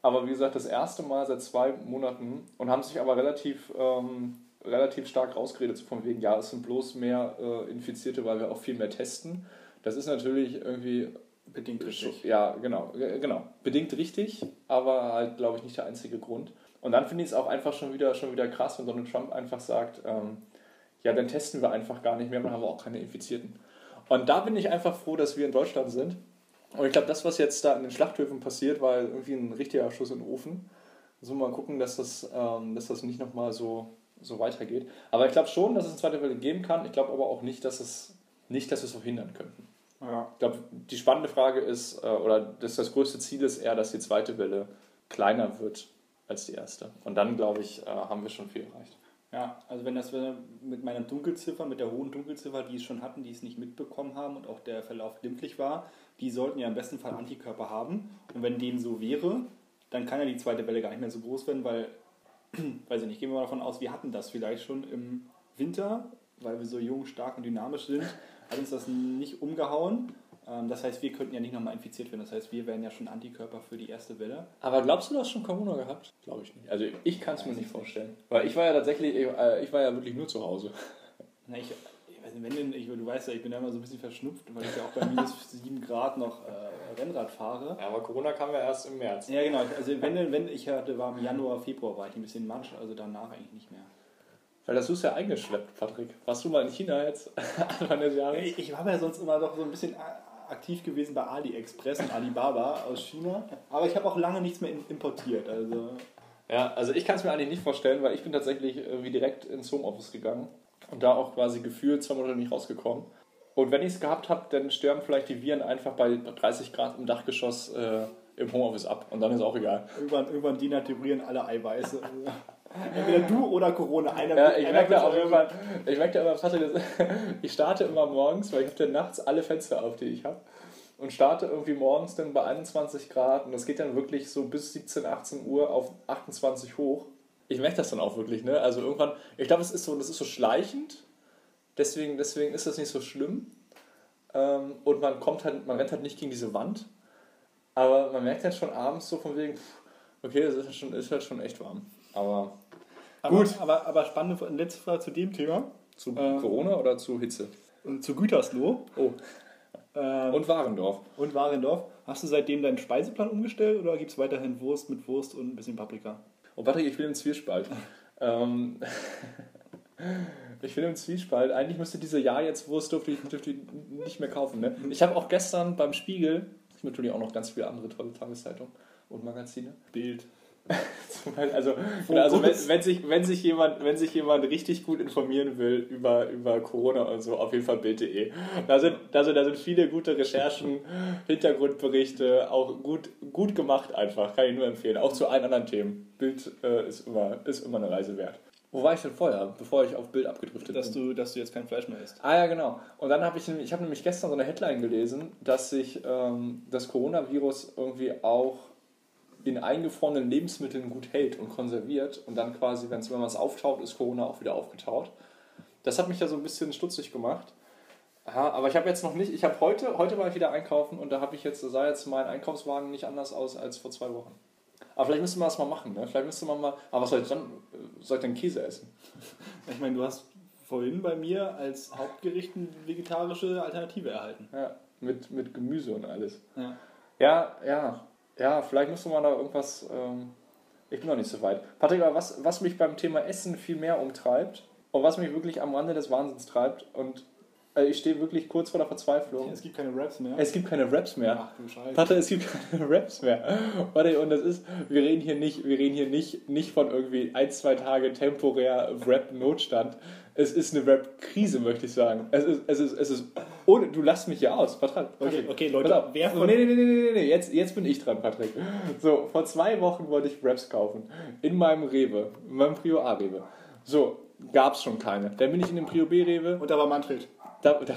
Aber wie gesagt, das erste Mal seit zwei Monaten und haben sich aber relativ, ähm, relativ stark rausgeredet, so von wegen, ja, es sind bloß mehr äh, Infizierte, weil wir auch viel mehr testen. Das ist natürlich irgendwie bedingt richtig. ja, genau, genau. Bedingt richtig, aber halt, glaube ich, nicht der einzige Grund. Und dann finde ich es auch einfach schon wieder, schon wieder krass, wenn Donald Trump einfach sagt, ähm, ja, dann testen wir einfach gar nicht mehr, dann haben wir auch keine Infizierten. Und da bin ich einfach froh, dass wir in Deutschland sind. Und ich glaube, das, was jetzt da in den Schlachthöfen passiert, war irgendwie ein richtiger Schuss in den Ofen. Also mal gucken, dass das, ähm, dass das nicht nochmal so, so weitergeht. Aber ich glaube schon, dass es eine zweite Welle geben kann. Ich glaube aber auch nicht, dass es nicht, dass wir es verhindern könnten. Ja. Ich glaube, die spannende Frage ist, äh, oder das, das größte Ziel ist eher, dass die zweite Welle kleiner wird als die erste. Und dann, glaube ich, äh, haben wir schon viel erreicht. Ja, also wenn das wir mit meiner Dunkelziffer, mit der hohen Dunkelziffer, die es schon hatten, die es nicht mitbekommen haben und auch der Verlauf glimpflich war, die sollten ja im besten Fall Antikörper haben. Und wenn dem so wäre, dann kann ja die zweite Welle gar nicht mehr so groß werden, weil, weiß ich nicht, gehen wir mal davon aus, wir hatten das vielleicht schon im Winter, weil wir so jung, stark und dynamisch sind, hat uns das nicht umgehauen. Ähm, das heißt, wir könnten ja nicht nochmal infiziert werden. Das heißt, wir wären ja schon Antikörper für die erste Welle. Aber glaubst du, du hast schon Corona gehabt? Glaube ich nicht. Also ich kann es mir nicht vorstellen. Weil ich war ja tatsächlich, ich, äh, ich war ja wirklich nur zu Hause. Na, ich, nicht, wenn denn, ich, du weißt ja, ich bin ja immer so ein bisschen verschnupft, weil ich ja auch bei minus 7 Grad noch äh, Rennrad fahre. Ja, aber Corona kam ja erst im März. Ja, genau. Also wenn, denn- wenn ich hatte, war im Januar, Februar war ich ein bisschen matsch, also danach eigentlich nicht mehr. Weil das hast du ja eingeschleppt, Patrick. Warst du mal in China jetzt Anfang des Jahres? Ich, ich war ja sonst immer doch so ein bisschen a- aktiv gewesen bei AliExpress und Alibaba aus China, aber ich habe auch lange nichts mehr importiert. Also Ja, also ich kann es mir eigentlich nicht vorstellen, weil ich bin tatsächlich äh, wie direkt ins Homeoffice gegangen und da auch quasi gefühlt zwei Monate nicht rausgekommen. Und wenn ich es gehabt habe, dann sterben vielleicht die Viren einfach bei 30 Grad im Dachgeschoss äh, im Homeoffice ab und dann ist auch egal. irgendwann, irgendwann denaturieren alle Eiweiße. Entweder du oder Corona. Einer, Ja, ich einer merke da auch irgendwann, ich merke da immer, Patrick, ich starte immer morgens, weil ich habe dann nachts alle Fenster auf, die ich habe. Und starte irgendwie morgens dann bei 21 Grad und das geht dann wirklich so bis 17, 18 Uhr auf 28 hoch. Ich merke das dann auch wirklich, ne? Also irgendwann, ich glaube, es ist so, das ist so schleichend, deswegen, deswegen ist das nicht so schlimm. Ähm, und man kommt halt, man rennt halt nicht gegen diese Wand. Aber man merkt halt schon abends so von wegen, okay, es ist halt schon, ist halt schon echt warm. Aber aber, Gut. Aber, aber spannende letzte Frage zu dem Thema. zu Ähm, Corona oder zu Hitze? Und Zu Gütersloh Oh. ähm, Und Warendorf. und Warendorf. Hast du seitdem deinen Speiseplan umgestellt oder gibt es weiterhin Wurst mit Wurst und ein bisschen Paprika? Und Patrick, ich bin im Zwiespalt. ähm, ich bin im Zwiespalt. Eigentlich müsste diese Jahr jetzt Wurst dürfte ich, dürfte ich nicht mehr kaufen. Ne? Ich habe auch gestern beim Spiegel, gibt natürlich auch noch ganz viele andere tolle Tageszeitungen und Magazine. Bild. Zum Beispiel, Also, also wenn, wenn, sich, wenn, sich jemand, wenn sich jemand richtig gut informieren will über, über Corona und so, auf jeden Fall Bild.de. Da sind, also, da sind viele gute Recherchen, Hintergrundberichte, auch gut, gut gemacht einfach, kann ich nur empfehlen. Auch zu allen anderen Themen. Bild äh, ist, immer, ist immer eine Reise wert. Wo war ich denn vorher, bevor ich auf Bild abgedriftet Dass bin? du, dass du jetzt kein Fleisch mehr isst. Ah ja, genau. Und dann habe ich, nämlich- ich habe nämlich gestern so eine Headline gelesen, dass sich ähm, das Coronavirus irgendwie auch in eingefrorenen Lebensmitteln gut hält und konserviert und dann quasi, wenn man es auftaut, ist Corona auch wieder aufgetaut. Das hat mich ja so ein bisschen stutzig gemacht. Ja, aber ich habe jetzt noch nicht, ich habe heute, heute war ich wieder einkaufen und da habe ich jetzt, da sah jetzt mein Einkaufswagen nicht anders aus als vor zwei Wochen. Aber vielleicht müsste man das mal machen, ne? Vielleicht müsste man mal, aber was soll ich dann, äh, soll ich denn Käse essen? Ich meine, du hast vorhin bei mir als Hauptgericht eine vegetarische Alternative erhalten. Ja, mit, mit Gemüse und alles. Ja. Ja, ja, ja, vielleicht müsste man da irgendwas. Ähm, ich bin noch nicht so weit. Patrick, aber was, was mich beim Thema Essen viel mehr umtreibt und was mich wirklich am Rande des Wahnsinns treibt und äh, ich stehe wirklich kurz vor der Verzweiflung. Es gibt keine Raps mehr. Es gibt keine Raps mehr. Ach du Scheiße. Patrick, es gibt keine Raps mehr. Warte, und das ist, wir reden hier nicht, wir reden hier nicht, nicht von irgendwie ein, zwei Tage temporär Rap-Notstand. Es ist eine Rap-Krise, möchte ich sagen. Es ist, es ist, es ist, ohne, du lachst mich hier aus, Patrick. Okay, okay, Leute, wer von- nee, nee, nee, nee, nee, jetzt, jetzt bin ich dran, Patrick. So, vor zwei Wochen wollte ich Raps kaufen. In meinem Rewe, in meinem Prio A-Rewe. So, gab's schon keine. Dann bin ich in dem Prio B-Rewe. Und da war Manfred. Da, da,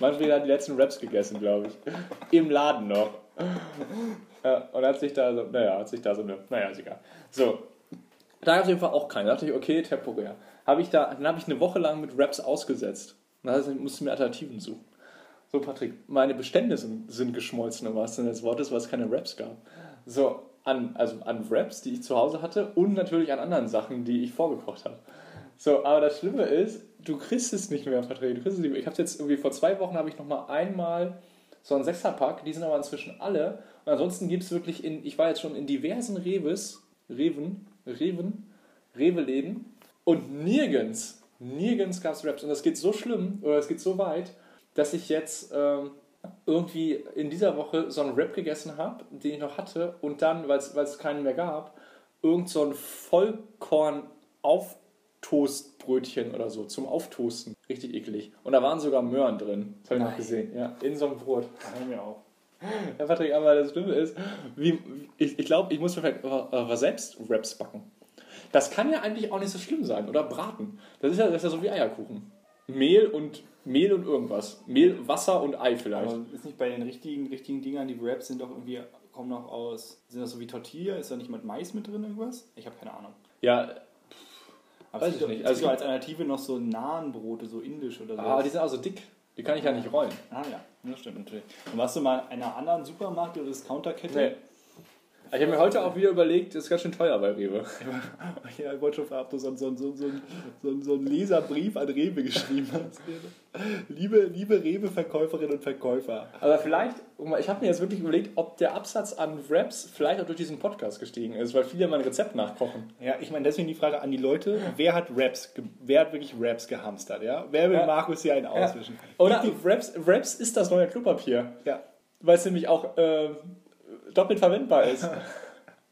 Manfred hat die letzten Raps gegessen, glaube ich. Im Laden noch. Und hat sich da so, naja, hat sich da so eine, naja, ist egal. So, da gab es auf jeden Fall auch keine. Da dachte ich, okay, temporär. Habe ich da, dann habe ich eine Woche lang mit Raps ausgesetzt. Heißt, ich musste mir Alternativen suchen. So, Patrick, meine Bestände sind, sind geschmolzen, im wahrsten Sinne des Wortes, weil es keine Raps gab. So, an, also an Raps, die ich zu Hause hatte und natürlich an anderen Sachen, die ich vorgekocht habe. So, aber das Schlimme ist, du kriegst es nicht mehr, Patrick. Du kriegst es nicht mehr. Ich habe jetzt irgendwie vor zwei Wochen habe ich noch mal einmal so einen Sechserpack, die sind aber inzwischen alle. Und ansonsten gibt es wirklich in, ich war jetzt schon in diversen Reves, Reven, Reven, Rewe-Läden und nirgends, nirgends gab es Raps. Und das geht so schlimm oder es geht so weit, dass ich jetzt ähm, irgendwie in dieser Woche so einen Rap gegessen habe, den ich noch hatte und dann, weil es keinen mehr gab, irgend so ein Vollkorn Auftoastbrötchen oder so zum Auftoasten. Richtig eklig. Und da waren sogar Möhren drin. Das habe ich noch gesehen. Ja, in so einem Brot. Hör mir auf. Ja, Patrick, aber das Schlimme ist, wie, ich, ich glaube, ich muss mir vielleicht aber selbst Wraps backen. Das kann ja eigentlich auch nicht so schlimm sein. Oder braten. Das ist ja, das ist ja so wie Eierkuchen. Mehl und Mehl und irgendwas. Mehl, Wasser und Ei vielleicht. Aber ist nicht bei den richtigen, richtigen Dingern, die Raps sind doch irgendwie, kommen noch aus, sind das so wie Tortilla? Ist da nicht mit Mais mit drin irgendwas? Ich habe keine Ahnung. Ja, Aber Weiß es ich nicht. doch- es Also als Alternative noch so Nahenbrote, so indisch oder so. Ah, die sind also dick. Die kann ich ja nicht rollen. Ah ja, das stimmt natürlich. Und warst du mal in einer anderen Supermarkt- oder Discounterkette? Nee. Ich habe mir heute auch wieder überlegt, das ist ganz schön teuer bei Rewe. Ja, ich wollte schon fragen, ob du so, so, so, so, so, einen Leserbrief an Rewe geschrieben hast. Liebe, liebe Rewe-Verkäuferinnen und Verkäufer. Aber vielleicht, ich habe mir jetzt wirklich überlegt, ob der Absatz an Wraps vielleicht auch durch diesen Podcast gestiegen ist, weil viele mein Rezept nachkochen. Ja, ich meine, deswegen die Frage an die Leute, wer hat Raps, wer hat wirklich Raps gehamstert, ja? Wer will Ja. Markus hier einen auswischen? Oder Wraps, Wraps ist das neue Klopapier, Ja, weil es nämlich auch äh, doppelt verwendbar ist.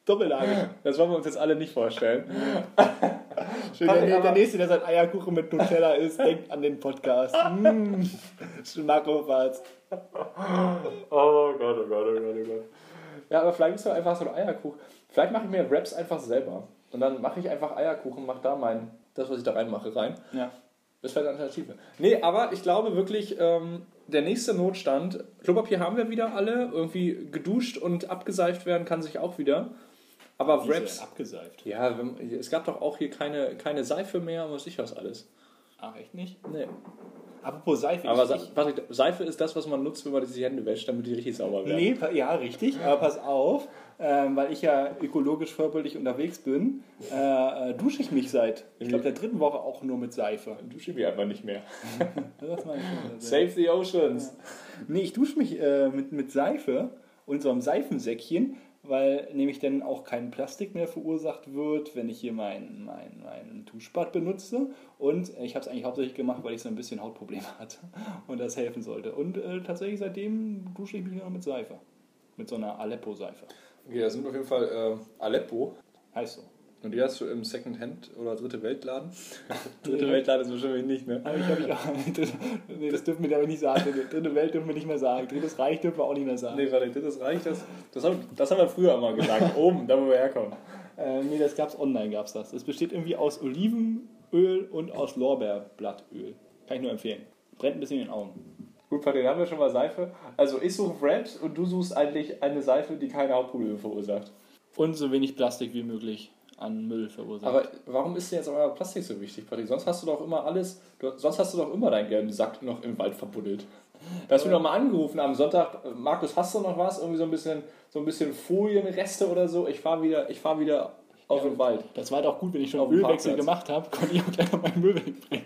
doppellagig. Das wollen wir uns jetzt alle nicht vorstellen. Schön, der, der Nächste, der sein Eierkuchen mit Nutella isst, denkt an den Podcast. Mmh, Schmackofatz. Oh Gott, oh Gott, oh Gott, oh Gott. Ja, aber vielleicht ist doch einfach so ein Eierkuchen. Vielleicht mache ich mir Wraps einfach selber. Und dann mache ich einfach Eierkuchen, mache da mein, das, was ich da reinmache, rein. Ja. Das wäre eine Alternative. Nee, aber ich glaube wirklich, ähm, der nächste Notstand, Klopapier haben wir wieder alle, irgendwie geduscht und abgeseift werden kann sich auch wieder. Aber Wraps, abgeseift. ja, es gab doch auch hier keine, keine Seife mehr und was ich was alles. Ach, echt nicht? Nee. Apropos Seife. Aber ich, Patrick, Seife ist das, was man nutzt, wenn man sich die Hände wäscht, damit die richtig sauber werden. Nee, ja, richtig. Aber pass auf, ähm, weil ich ja ökologisch vorbildlich unterwegs bin, äh, äh, dusche ich mich seit, ich glaube, der dritten Woche auch nur mit Seife. Dusche wir einfach nicht mehr. Das meine ich. Save the Oceans. Nee, ich dusche mich äh, mit, mit Seife und so einem Seifensäckchen, weil nämlich dann auch kein Plastik mehr verursacht wird, wenn ich hier meinen mein, mein Duschbad benutze. Und ich habe es eigentlich hauptsächlich gemacht, weil ich so ein bisschen Hautprobleme hatte und das helfen sollte. Und äh, tatsächlich seitdem dusche ich mich nur noch mit Seife. Mit so einer Aleppo-Seife. Okay, das sind auf jeden Fall äh, Aleppo. Heißt so. Und die hast du im Second-Hand oder Dritte Weltladen? Dritte Weltladen ist wahrscheinlich nicht, ne? Aber ich habe ich auch. nee, das dürfen wir aber nicht sagen. Dritte Welt dürfen wir nicht mehr sagen. Drittes Reich dürfen wir auch nicht mehr sagen. Nee, warte, drittes Reich, das, das, haben, das haben wir früher immer gesagt. Oben, da wo wir herkommen. Äh, nee, das gab's online, gab's das. Es besteht irgendwie aus Olivenöl und aus Lorbeerblattöl. Kann ich nur empfehlen. Brennt ein bisschen in den Augen. Gut, Patrick, haben wir schon mal Seife. Also ich suche Wraps und du suchst eigentlich eine Seife, die keine Hautprobleme verursacht. Und so wenig Plastik wie möglich an Müll verursacht. Aber warum ist dir jetzt aber Plastik so wichtig, Patrick? Sonst hast du doch immer alles, du, sonst hast du doch immer deinen gelben Sack noch im Wald verbuddelt. Da hast du noch mal angerufen am Sonntag, Markus, hast du noch was? Irgendwie so ein bisschen, so ein bisschen Folienreste oder so? Ich fahre wieder, ich fahr wieder aus dem Wald. das war doch gut, wenn ich schon Auf Parkplatz. gemacht habe, konnte ich auch gleich meinen Müll wegbringen.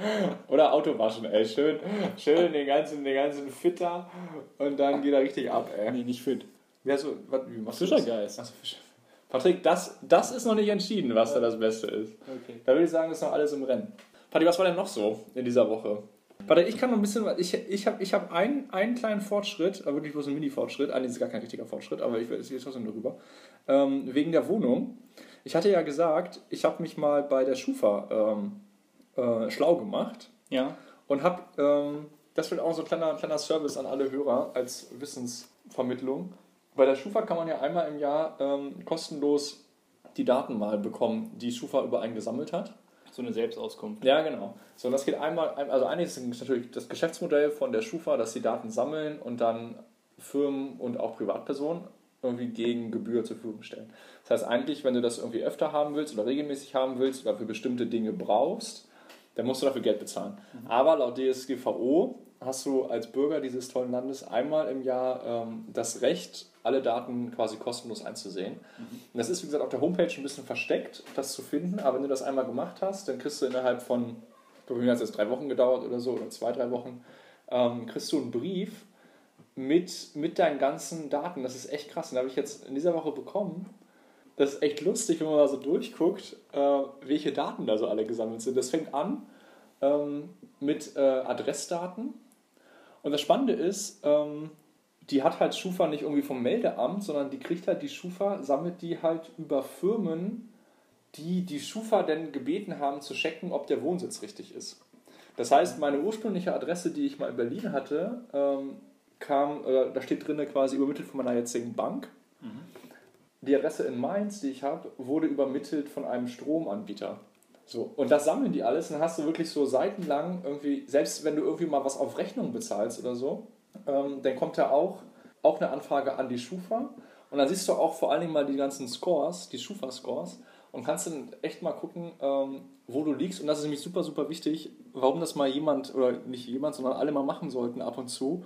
Oder Auto waschen, ey. Schön, schön den ganzen, den ganzen Fitter und dann geht er richtig ab, ey. Nee, nicht fit. Wie, hast du, was, wie machst du das? Fischergeist. Achso, Fischer. Patrick, das, das ist noch nicht entschieden, was da das Beste ist. Okay. Da würde ich sagen, ist noch alles im Rennen. Patrick, was war denn noch so in dieser Woche? Patrick, ich kann noch ein bisschen, was- ich, ich habe ich hab einen, einen kleinen Fortschritt, aber wirklich bloß ein Mini-Fortschritt, eigentlich ist es gar kein richtiger Fortschritt, aber ich will jetzt trotzdem darüber. Ähm, wegen der Wohnung. Ich hatte ja gesagt, ich habe mich mal bei der Schufa ähm, äh, schlau gemacht Ja. und habe, ähm, das wird auch so ein kleiner, kleiner Service an alle Hörer als Wissensvermittlung. Bei der Schufa kann man ja einmal im Jahr ähm, kostenlos die Daten mal bekommen, die Schufa über einen gesammelt hat. So eine Selbstauskunft. Ja, genau. So, das geht einmal, also eigentlich ist natürlich das Geschäftsmodell von der Schufa, dass sie Daten sammeln und dann Firmen und auch Privatpersonen irgendwie gegen Gebühr zur Verfügung stellen. Das heißt eigentlich, wenn du das irgendwie öfter haben willst oder regelmäßig haben willst oder für bestimmte Dinge brauchst, dann musst du dafür Geld bezahlen. Aber laut DSGVO hast du als Bürger dieses tollen Landes einmal im Jahr ähm, das Recht, alle Daten quasi kostenlos einzusehen. Und das ist, wie gesagt, auf der Homepage ein bisschen versteckt, das zu finden. Aber wenn du das einmal gemacht hast, dann kriegst du innerhalb von, ich glaube, mir hat es jetzt drei Wochen gedauert oder so, oder zwei, drei Wochen, ähm, kriegst du einen Brief mit, mit deinen ganzen Daten. Das ist echt krass. Den habe ich jetzt in dieser Woche bekommen. Das ist echt lustig, wenn man mal so durchguckt, äh, welche Daten da so alle gesammelt sind. Das fängt an ähm, mit äh, Adressdaten. Und das Spannende ist, ähm, die hat halt Schufa nicht irgendwie vom Meldeamt, sondern die kriegt halt die Schufa, sammelt die halt über Firmen, die die Schufa denn gebeten haben zu checken, ob der Wohnsitz richtig ist. Das heißt, meine ursprüngliche Adresse, die ich mal in Berlin hatte, ähm, kam, äh, da steht drin quasi übermittelt von meiner jetzigen Bank. Die Adresse in Mainz, die ich habe, wurde übermittelt von einem Stromanbieter. So, und das sammeln die alles und dann hast du wirklich so seitenlang irgendwie, selbst wenn du irgendwie mal was auf Rechnung bezahlst oder so, ähm, dann kommt da auch, auch eine Anfrage an die Schufa und dann siehst du auch vor allen Dingen mal die ganzen Scores, die Schufa-Scores und kannst dann echt mal gucken, ähm, wo du liegst. Und das ist nämlich super, super wichtig, warum das mal jemand oder nicht jemand, sondern alle mal machen sollten ab und zu.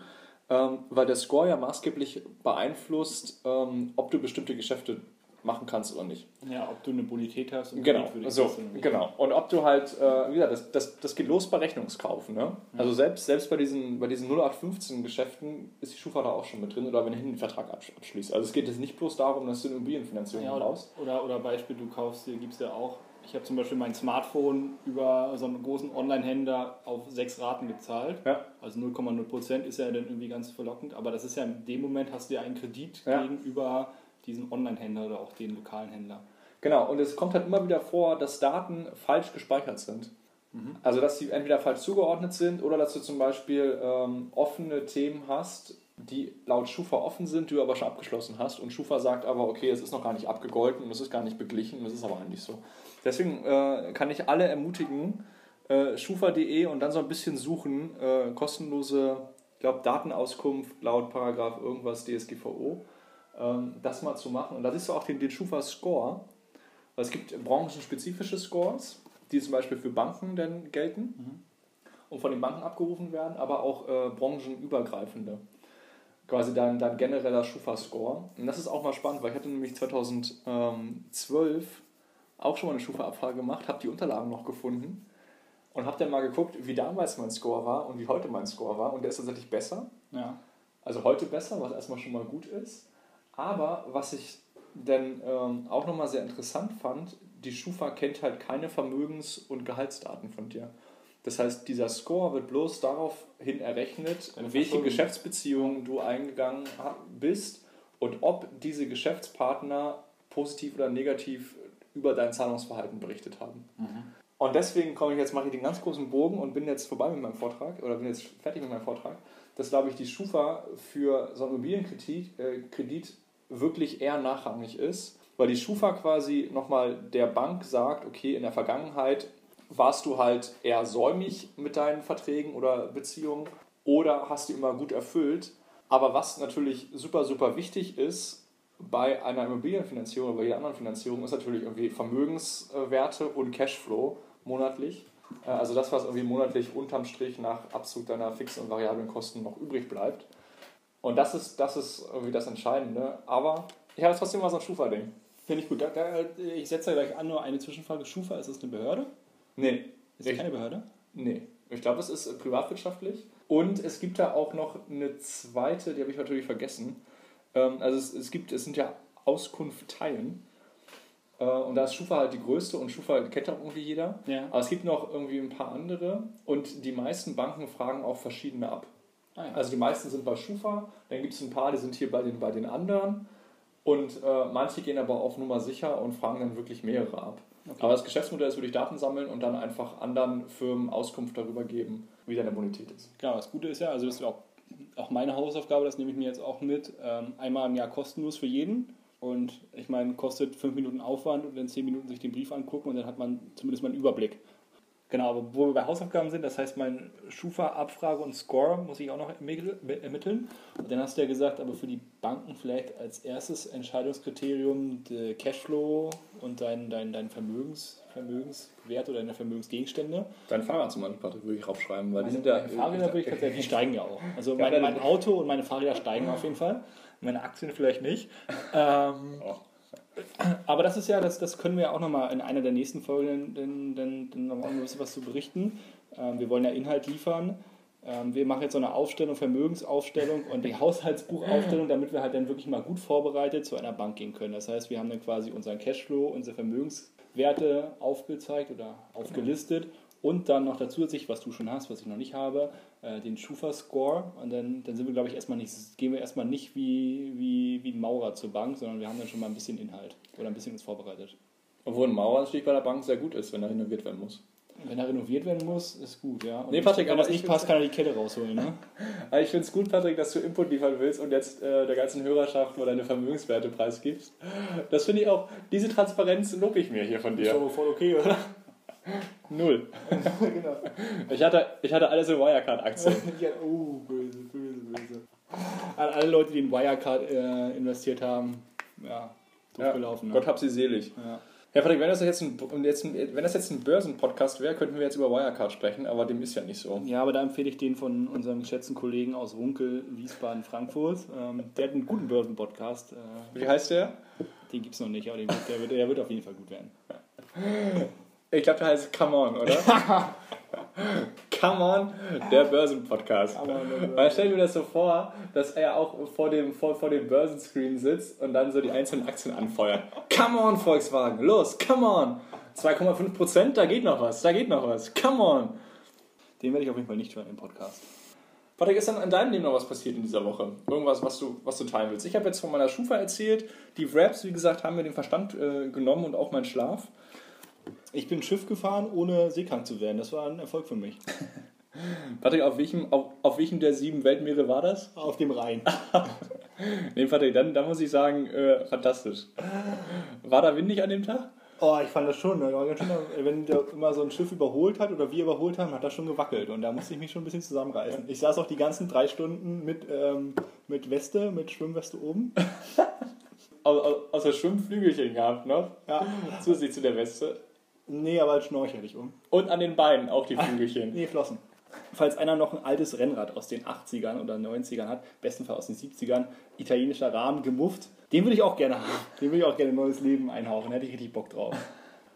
Ähm, weil der Score ja maßgeblich beeinflusst, ähm, ob du bestimmte Geschäfte machen kannst oder nicht. Ja, ob du eine Bonität hast. Und Genau, so, genau. Und ob du halt, äh, wie gesagt, das, das, das geht los bei Rechnungskaufen. Ne? Also selbst, selbst bei diesen, bei diesen 0815 Geschäften ist die Schufa da auch schon mit drin oder wenn du einen Vertrag absch- abschließt. Also es geht jetzt nicht bloß darum, dass du eine Immobilienfinanzierung Ja, oder, brauchst. oder, oder Beispiel, du kaufst dir, gibst ja auch, ich habe zum Beispiel mein Smartphone über so einen großen Online-Händler auf sechs Raten gezahlt. Ja. Also 0,0 Prozent ist ja dann irgendwie ganz verlockend, aber das ist ja in dem Moment hast du ja einen Kredit Ja. gegenüber diesen Online-Händler oder auch den lokalen Händler. Genau, und es kommt halt immer wieder vor, dass Daten falsch gespeichert sind. Also, dass sie entweder falsch zugeordnet sind oder dass du zum Beispiel ähm, offene Themen hast, die laut Schufa offen sind, die du aber schon abgeschlossen hast. Und Schufa sagt aber, okay, es ist noch gar nicht abgegolten und es ist gar nicht beglichen und es ist aber eigentlich so. Deswegen äh, kann ich alle ermutigen, äh, schufa.de und dann so ein bisschen suchen, äh, kostenlose, ich glaube, Datenauskunft laut Paragraph irgendwas DSGVO, ähm, das mal zu machen. Und da siehst du auch den, den Schufa-Score. Es gibt branchenspezifische Scores, die zum Beispiel für Banken dann gelten und von den Banken abgerufen werden, aber auch äh, branchenübergreifende. Quasi dein, dein genereller Schufa-Score. Und das ist auch mal spannend, weil ich hatte nämlich 2012 auch schon mal eine Schufa-Abfrage gemacht, habe die Unterlagen noch gefunden und habe dann mal geguckt, wie damals mein Score war und wie heute mein Score war. Und der ist tatsächlich besser. Ja. Also heute besser, was erstmal schon mal gut ist. Aber was ich dann ähm, auch nochmal sehr interessant fand, die Schufa kennt halt keine Vermögens- und Gehaltsdaten von dir. Das heißt, dieser Score wird bloß daraufhin errechnet, welche. Geschäftsbeziehungen du eingegangen bist und ob diese Geschäftspartner positiv oder negativ über dein Zahlungsverhalten berichtet haben. Und deswegen komme ich jetzt, mache ich den ganz großen Bogen und bin jetzt vorbei mit meinem Vortrag oder bin jetzt fertig mit meinem Vortrag, dass, glaube ich, die Schufa für so einen Immobilienkredit äh, Kredit wirklich eher nachrangig ist, weil die Schufa quasi nochmal der Bank sagt, okay, in der Vergangenheit warst du halt eher säumig mit deinen Verträgen oder Beziehungen oder hast die immer gut erfüllt. Aber was natürlich super, super wichtig ist bei einer Immobilienfinanzierung oder bei jeder anderen Finanzierung, ist natürlich irgendwie Vermögenswerte und Cashflow monatlich. Äh, Also das, was irgendwie monatlich unterm Strich nach Abzug deiner fixen und variablen Kosten noch übrig bleibt. Und das ist, das ist irgendwie das Entscheidende. Aber ich habe trotzdem mal so ein Schufa-Ding. Finde ich gut. Da, da, ich setze da gleich an, nur eine Zwischenfrage. Schufa, ist das eine Behörde? Nee, Ist das keine Behörde? Nee, ich glaube, es ist privatwirtschaftlich. Und es gibt da auch noch eine zweite, die habe ich natürlich vergessen. Ähm, also es, es gibt, es sind ja Auskunftteilen. Äh, und da ist Schufa halt die größte und Schufa kennt auch irgendwie jeder. Ja. Aber es gibt noch irgendwie ein paar andere und die meisten Banken fragen auch verschiedene ab. Ah, ja. Also die meisten sind bei Schufa, dann gibt es ein paar, die sind hier bei den, bei den anderen. Und äh, manche gehen aber auf Nummer sicher und fragen dann wirklich mehrere ab. Okay. Aber das Geschäftsmodell ist wirklich Daten sammeln und dann einfach anderen Firmen Auskunft darüber geben, wie deine Bonität ist. Genau, das Gute ist ja, also das ist auch, auch meine Hausaufgabe, das nehme ich mir jetzt auch mit. Ähm, einmal im Jahr kostenlos für jeden. Und ich meine, kostet fünf Minuten Aufwand und dann zehn Minuten sich den Brief angucken und dann hat man zumindest mal einen Überblick. Genau, aber wo wir bei Hausaufgaben sind, das heißt, mein Schufa-Abfrage und Score muss ich auch noch ermittel- ermitteln. Und dann hast du ja gesagt, aber für die Banken vielleicht als erstes Entscheidungskriterium der Cashflow und dein, dein, dein Vermögens, Vermögenswert oder deine Vermögensgegenstände. Dein Fahrrad zum Beispiel, Patrick, würde ich raufschreiben, weil die Meine, sind ja. meine Fahrräder würde ich tatsächlich, die steigen ja auch. Also mein, mein Auto und meine Fahrräder steigen auf jeden Fall. Meine Aktien vielleicht nicht. Ähm, Oh. Aber das ist ja, das, das können wir auch nochmal in einer der nächsten Folgen dann, dann, dann noch ein bisschen was zu berichten. Ähm, wir wollen ja Inhalt liefern. Ähm, wir machen jetzt so eine Aufstellung, Vermögensaufstellung und die Haushaltsbuchaufstellung, damit wir halt dann wirklich mal gut vorbereitet zu einer Bank gehen können. Das heißt, wir haben dann quasi unseren Cashflow, unsere Vermögenswerte aufgezeigt oder aufgelistet und dann noch dazu sich, was du schon hast, was ich noch nicht habe, äh, den Schufa-Score. Und dann, dann sind wir, glaube ich, erstmal nicht, gehen wir erstmal nicht wie, wie, wie ein Maurer zur Bank, sondern wir haben dann schon mal ein bisschen Inhalt oder ein bisschen uns vorbereitet. Obwohl ein Mauer natürlich bei der Bank sehr gut ist, wenn er renoviert werden muss. Wenn er renoviert werden muss, ist gut, ja. Und Nee, Patrick, wenn aber das ich nicht passt, kann er die Kette rausholen, ne? Aber ich finde es gut, Patrick, dass du Input liefern willst und jetzt äh, der ganzen Hörerschaft mal deine Vermögenswerte preisgibst. Das finde ich auch, diese Transparenz lobe ich mir hier von dir. aber voll okay, oder? Null. genau. Ich hatte, ich hatte alles in Wirecard-Aktien. Oh, böse, böse, böse. An alle Leute, die in Wirecard äh, investiert haben, ja, doof Ja, gelaufen. Ne? Gott hab sie selig. Ja. Ja, Patrick, wenn das jetzt ein, jetzt ein, wenn das jetzt ein Börsenpodcast wäre, könnten wir jetzt über Wirecard sprechen, aber dem ist ja nicht so. Ja, aber da empfehle ich den von unserem geschätzten Kollegen aus Runkel, Wiesbaden, Frankfurt. Ähm, der hat einen guten Börsenpodcast. Äh, Wie heißt der? den gibt es noch nicht, aber den, der, wird, der wird auf jeden Fall gut werden. Ich glaube, der heißt Come On, oder? Come On, der Börsenpodcast. Weil stell dir das so vor, dass er auch vor dem, vor, vor dem Börsenscreen sitzt und dann so die einzelnen Aktien anfeuert. Come on, Volkswagen, los, come on. 2,5 Prozent, da geht noch was, da geht noch was. Come on. Den werde ich auf jeden Fall nicht hören im Podcast. Patrick, ist dann in deinem Leben noch was passiert in dieser Woche? Irgendwas, was du, was du teilen willst? Ich habe jetzt von meiner Schufa erzählt. Die Wraps, wie gesagt, haben mir den Verstand äh, genommen und auch meinen Schlaf. Ich bin Schiff gefahren, ohne seekrank zu werden. Das war ein Erfolg für mich. Patrick, auf welchem, auf, auf welchem der sieben Weltmeere war das? Auf dem Rhein. Nee, Patrick, dann, dann muss ich sagen, äh, fantastisch. War da windig an dem Tag? Oh, ich fand das schon. ne? Schön, wenn der immer so ein Schiff überholt hat oder wir überholt haben, hat das schon gewackelt. Und da musste ich mich schon ein bisschen zusammenreißen. Ich saß auch die ganzen drei Stunden mit, ähm, mit Weste, mit Schwimmweste oben. Au- au- Außer Schwimmflügelchen gehabt noch. Ja. Zusätzlich zu der Weste. Nee, aber als Schnorchel hatte ich um. Und an den Beinen auch die Flügelchen. Nee, Flossen. Falls einer noch ein altes Rennrad aus den 80ern oder 90ern hat, bestenfalls aus den 70ern, italienischer Rahmen, gemufft, den würde ich auch gerne haben. Den würde ich auch gerne ein neues Leben einhauchen. Da hätte ich richtig Bock drauf.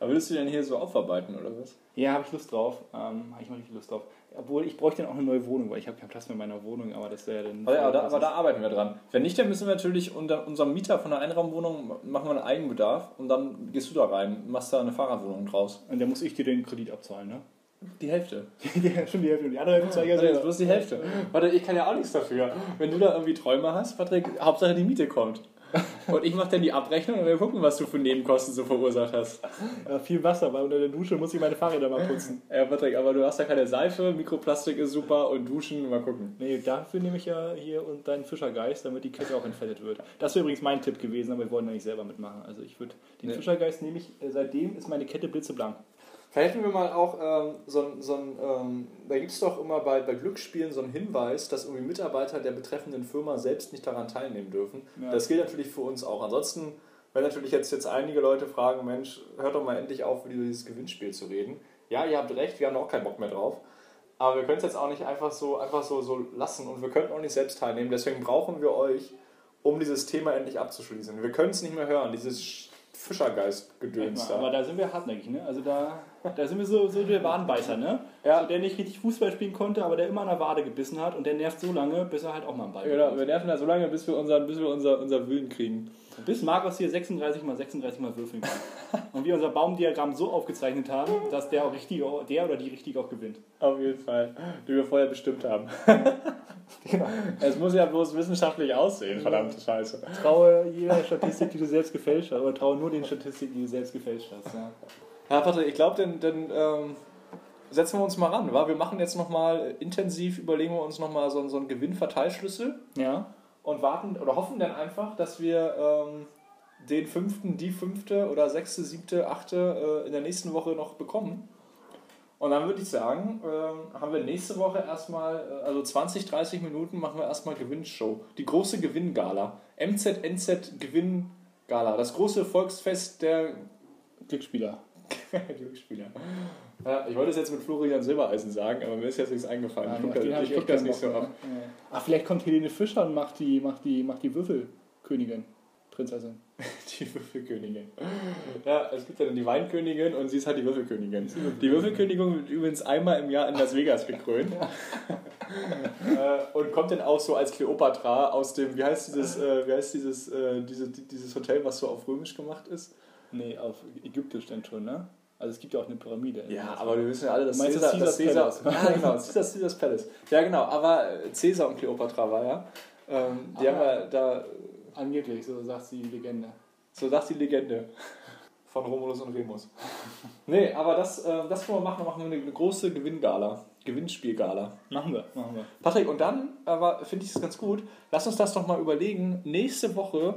Aber willst du denn hier so aufarbeiten oder was? Ja, habe ich Lust drauf. Ähm, habe ich mal richtig Lust drauf. Obwohl, ich bräuchte dann auch eine neue Wohnung, weil ich habe keinen Platz mehr in meiner Wohnung, aber das wäre dann... Aber, ja, da, aber da arbeiten wir dran. Wenn nicht, dann müssen wir natürlich unter unserem Mieter von der Einraumwohnung machen wir einen Eigenbedarf und dann gehst du da rein, machst da eine Fahrradwohnung draus. Und dann muss ich dir den Kredit abzahlen, ne? Die Hälfte. ja, schon die Hälfte. Und die andere Hälfte zahle ich ja selber. bloß die Hälfte. Warte, ich kann ja auch nichts dafür. Wenn du da irgendwie Träume hast, Patrick, Hauptsache die Miete kommt. Und ich mache dann die Abrechnung und wir gucken, was du für Nebenkosten so verursacht hast. Ja, viel Wasser, weil unter der Dusche muss ich meine Fahrräder mal putzen. Ja, Patrick, aber du hast da keine Seife, Mikroplastik ist super und Duschen, mal gucken. Nee, dafür nehme ich ja hier und deinen Fischergeist, damit die Kette auch entfettet wird. Das wäre übrigens mein Tipp gewesen, aber wir wollen ja nicht selber mitmachen. Also ich würde den Nee. Fischergeist nehme ich, äh, seitdem ist meine Kette blitzeblank. Vielleicht hätten wir mal auch ähm, so ein, so ein ähm, da gibt es doch immer bei, bei Glücksspielen so einen Hinweis, dass irgendwie Mitarbeiter der betreffenden Firma selbst nicht daran teilnehmen dürfen. Ja. Das gilt natürlich für uns auch. Ansonsten, wenn natürlich jetzt, jetzt einige Leute fragen, Mensch, hört doch mal endlich auf, über dieses Gewinnspiel zu reden. Ja, ihr habt recht, wir haben auch keinen Bock mehr drauf. Aber wir können es jetzt auch nicht einfach so, einfach so, so lassen und wir könnten auch nicht selbst teilnehmen. Deswegen brauchen wir euch, um dieses Thema endlich abzuschließen. Wir können es nicht mehr hören, dieses Fischergeist-Gedöns Aber da. da sind wir hartnäckig, ne? Also da, da sind wir so, so der Wadenbeißer, ne? Ja. So, der nicht richtig Fußball spielen konnte, aber der immer an der Wade gebissen hat und der nervt so lange, bis er halt auch mal einen Ball Genau, bekommt. wir nerven da so lange, bis wir, unseren, bis wir unser, unser Willen kriegen. Bis Markus hier 36 mal 36 mal würfeln kann. Und wir unser Baumdiagramm so aufgezeichnet haben, dass der auch richtig, der oder die richtig auch gewinnt. Auf jeden Fall, die wir vorher bestimmt haben. Es muss ja bloß wissenschaftlich aussehen, verdammte Scheiße. Traue jeder Statistik, die du selbst gefälscht hast, oder traue nur den Statistiken, die du selbst gefälscht hast. Ja. Ja, Patrick, ich glaube, dann, dann ähm, setzen wir uns mal ran. Wa? Wir machen jetzt nochmal intensiv, überlegen wir uns nochmal so, so einen Gewinnverteilschlüssel ja. Und warten oder hoffen dann einfach, dass wir ähm, den fünften, die fünfte oder sechste, siebte, achte äh, in der nächsten Woche noch bekommen. Und dann würde ich sagen, ähm, haben wir nächste Woche erstmal, äh, also 20, 30 Minuten machen wir erstmal Gewinnshow. Die große Gewinngala. MZNZ Gewinngala. Das große Volksfest der Glücksspieler. Glücksspieler. Ja, ich wollte es jetzt mit Florian Silbereisen sagen, aber mir ist jetzt nichts eingefallen. ich gucke hab ich guck das nicht so ab. Ach, vielleicht kommt Helene Fischer und macht die, macht die, macht die Würfelkönigin, Prinzessin. Die Würfelkönigin. Ja, es gibt ja dann die Weinkönigin und sie ist halt die Würfelkönigin. Die Würfelkönigin wird übrigens einmal im Jahr in Las Vegas gekrönt. Äh, und kommt dann auch so als Kleopatra aus dem, wie heißt dieses, äh, wie heißt dieses, äh, diese, dieses Hotel, was so auf römisch gemacht ist? Nee, auf Ägyptisch dann schon, ne? Also es gibt ja auch eine Pyramide. Ja, aber wir wissen ja alle, dass meinst Caesar, das Caesar ja, genau, Caesars, Caesars Palace. Ja, genau, aber äh, Caesar und Kleopatra war ja. Ähm, die Ah. haben ja da, Angeblich, so sagt die Legende. so sagt die Legende von Romulus und Remus. nee, aber das, äh, das können wir machen, machen wir eine große Gewinngala, Gewinnspielgala. Machen wir, machen wir. Patrick, und dann aber finde ich es ganz gut, lass uns das doch mal überlegen. Nächste Woche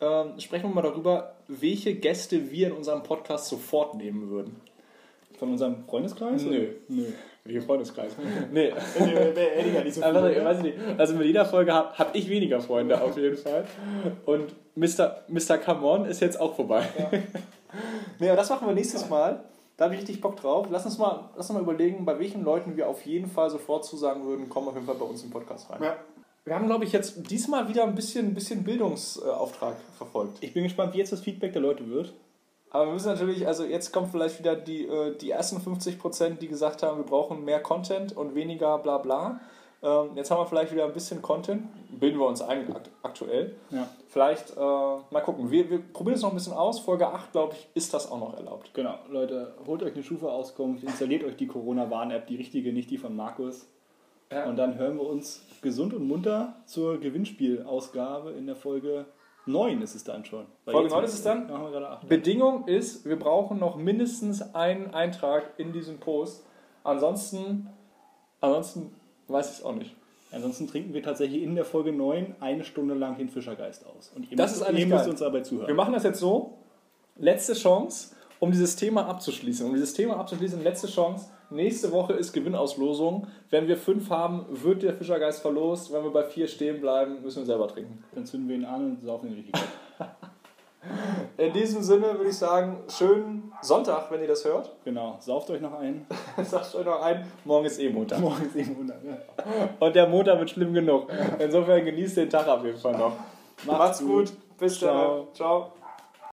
ähm, sprechen wir mal darüber, welche Gäste wir in unserem Podcast sofort nehmen würden. Von unserem Freundeskreis? Nö. Nö. Wie Freundeskreis. nee. Hätte ich ja nicht so Also, viele. weiß ich nicht. also mit jeder Folge habe hab ich weniger Freunde auf jeden Fall. Und Mr. Mr. Come On ist jetzt auch vorbei. nee, aber das machen wir nächstes Mal. Da habe ich richtig Bock drauf. Lass uns, mal, lass uns mal überlegen, bei welchen Leuten wir auf jeden Fall sofort zusagen würden, kommen auf jeden Fall bei uns im Podcast rein. Ja. Wir haben, glaube ich, jetzt diesmal wieder ein bisschen, ein bisschen Bildungsauftrag verfolgt. Ich bin gespannt, wie jetzt das Feedback der Leute wird. Aber wir müssen natürlich, also jetzt kommen vielleicht wieder die, äh, die ersten 50%, die gesagt haben, wir brauchen mehr Content und weniger bla bla. Ähm, jetzt haben wir vielleicht wieder ein bisschen Content, bilden wir uns ein akt aktuell. Ja. Vielleicht äh, mal gucken. Wir, wir probieren es noch ein bisschen aus. Folge 8, glaube ich, ist das auch noch erlaubt. Genau, Leute, holt euch eine Schufa-Auskunft, installiert euch die Corona-Warn-App, die richtige, nicht die von Markus. Ja. Und dann hören wir uns gesund und munter zur Gewinnspielausgabe in der Folge 9 ist es dann schon. Weil Folge jetzt- 9 ist es dann? Machen wir gerade 8. Bedingung ist, wir brauchen noch mindestens einen Eintrag in diesem Post. Ansonsten, ansonsten weiß ich es auch nicht. Ansonsten trinken wir tatsächlich in der Folge 9 eine Stunde lang den Fischergeist aus. Und ihr Das müsst, ist eigentlich ihr müsst geil. uns dabei zuhören. Wir machen das jetzt so. Letzte Chance, um dieses Thema abzuschließen. Um dieses Thema abzuschließen, letzte Chance. Nächste Woche ist Gewinnauslosung. Wenn wir fünf haben, wird der Fischergeist verlost. Wenn wir bei vier stehen bleiben, müssen wir selber trinken. Dann zünden wir ihn an und saufen ihn richtig gut. In diesem Sinne würde ich sagen, schönen Sonntag, wenn ihr das hört. Genau, sauft euch noch ein. Sagt euch noch ein, morgen ist eh Montag. Morgen ist eben Wunder. Ja. Und der Montag wird schlimm genug. Insofern genießt den Tag auf jeden Fall noch. Macht's Macht's gut. Bis Ciao. dann. Ciao.